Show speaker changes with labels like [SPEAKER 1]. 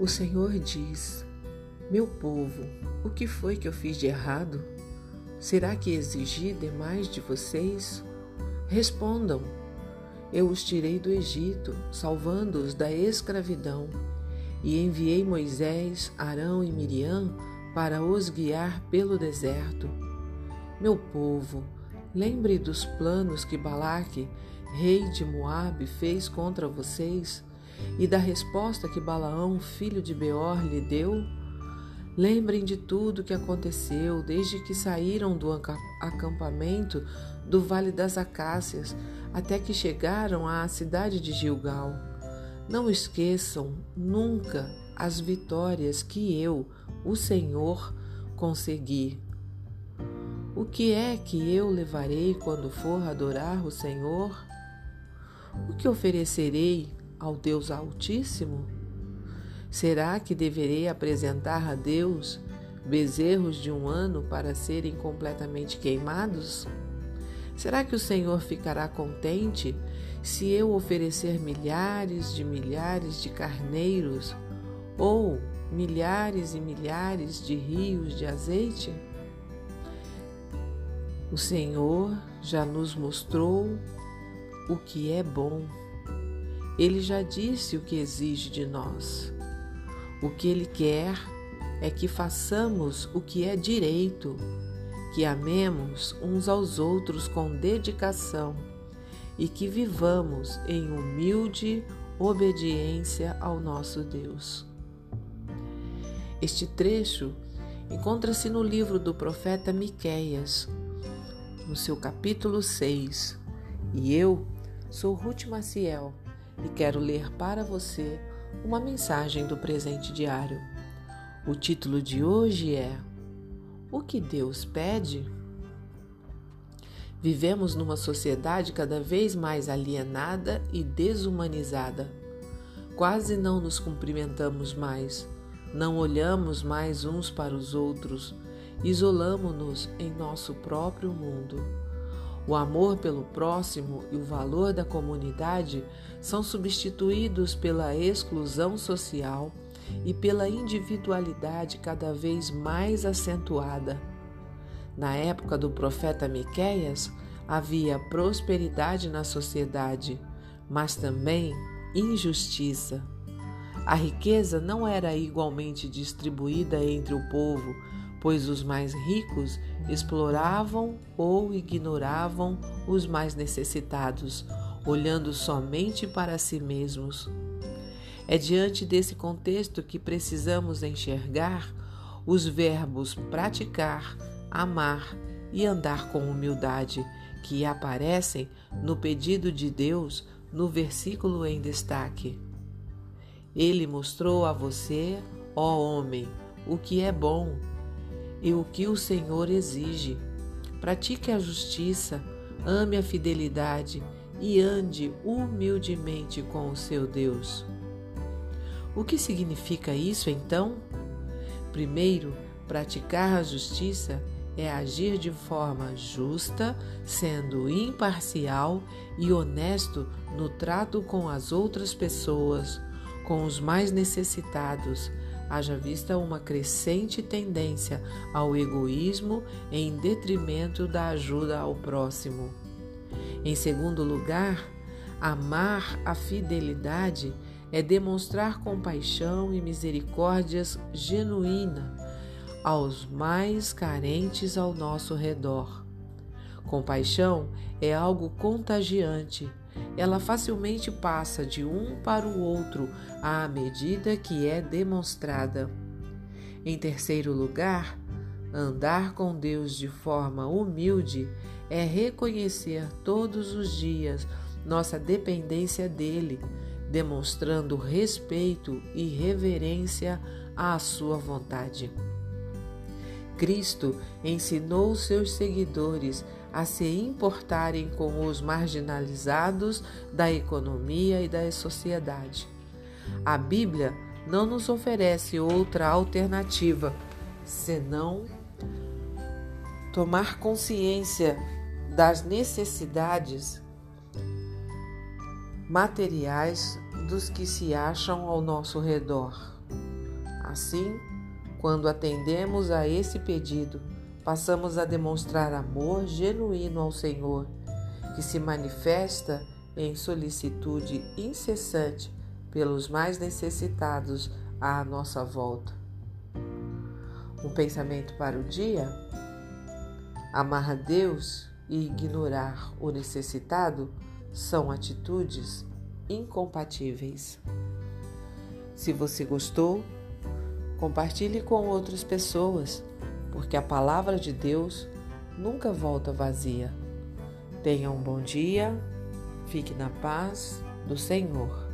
[SPEAKER 1] O Senhor diz: Meu povo, o que foi que eu fiz de errado? Será que exigi demais de vocês? Respondam. Eu os tirei do Egito, salvando-os da escravidão, e enviei Moisés, Arão e Miriam para os guiar pelo deserto. Meu povo, lembre dos planos que Balaque, rei de Moabe, fez contra vocês e da resposta que Balaão, filho de Beor, lhe deu. Lembrem de tudo que aconteceu desde que saíram do acampamento do Vale das Acácias até que chegaram à cidade de Gilgal. Não esqueçam nunca as vitórias que eu, o Senhor, consegui. O que é que eu levarei quando for adorar o Senhor? O que oferecerei ao Deus Altíssimo? Será que deverei apresentar a Deus bezerros de um ano para serem completamente queimados? Será que o Senhor ficará contente se eu oferecer milhares de milhares de carneiros ou milhares e milhares de rios de azeite? O Senhor já nos mostrou o que é bom. Ele já disse o que exige de nós. O que ele quer é que façamos o que é direito, que amemos uns aos outros com dedicação e que vivamos em humilde obediência ao nosso Deus. Este trecho encontra-se no livro do profeta Miqueias, no seu capítulo 6, e eu sou Ruth Maciel e quero ler para você uma mensagem do presente diário. O título de hoje é O que Deus pede? Vivemos numa sociedade cada vez mais alienada e desumanizada. Quase não nos cumprimentamos mais, não olhamos mais uns para os outros, isolamos-nos em nosso próprio mundo. O amor pelo próximo e o valor da comunidade são substituídos pela exclusão social e pela individualidade cada vez mais acentuada. Na época do profeta Miqueias, havia prosperidade na sociedade, mas também injustiça. A riqueza não era igualmente distribuída entre o povo, pois os mais ricos exploravam ou ignoravam os mais necessitados, olhando somente para si mesmos. É diante desse contexto que precisamos enxergar os verbos praticar, amar e andar com humildade que aparecem no pedido de Deus no versículo em destaque. Ele mostrou a você, ó homem, o que é bom e o que o Senhor exige. Pratique a justiça, ame a fidelidade e ande humildemente com o seu Deus. O que significa isso então? Primeiro, praticar a justiça é agir de forma justa, sendo imparcial e honesto no trato com as outras pessoas, com os mais necessitados, haja vista uma crescente tendência ao egoísmo em detrimento da ajuda ao próximo. Em segundo lugar, amar a fidelidade é demonstrar compaixão e misericórdias genuína aos mais carentes ao nosso redor. Compaixão é algo contagiante ela facilmente passa de um para o outro à medida que é demonstrada. Em terceiro lugar, andar com Deus de forma humilde é reconhecer todos os dias nossa dependência dele, demonstrando respeito e reverência à sua vontade. Cristo ensinou seus seguidores a se importarem com os marginalizados da economia e da sociedade. A Bíblia não nos oferece outra alternativa senão tomar consciência das necessidades materiais dos que se acham ao nosso redor. Assim, quando atendemos a esse pedido, passamos a demonstrar amor genuíno ao Senhor, que se manifesta em solicitude incessante pelos mais necessitados à nossa volta. Um pensamento para o dia? Amar a Deus e ignorar o necessitado são atitudes incompatíveis. Se você gostou, compartilhe com outras pessoas, porque a palavra de Deus nunca volta vazia. Tenha um bom dia, fique na paz do Senhor.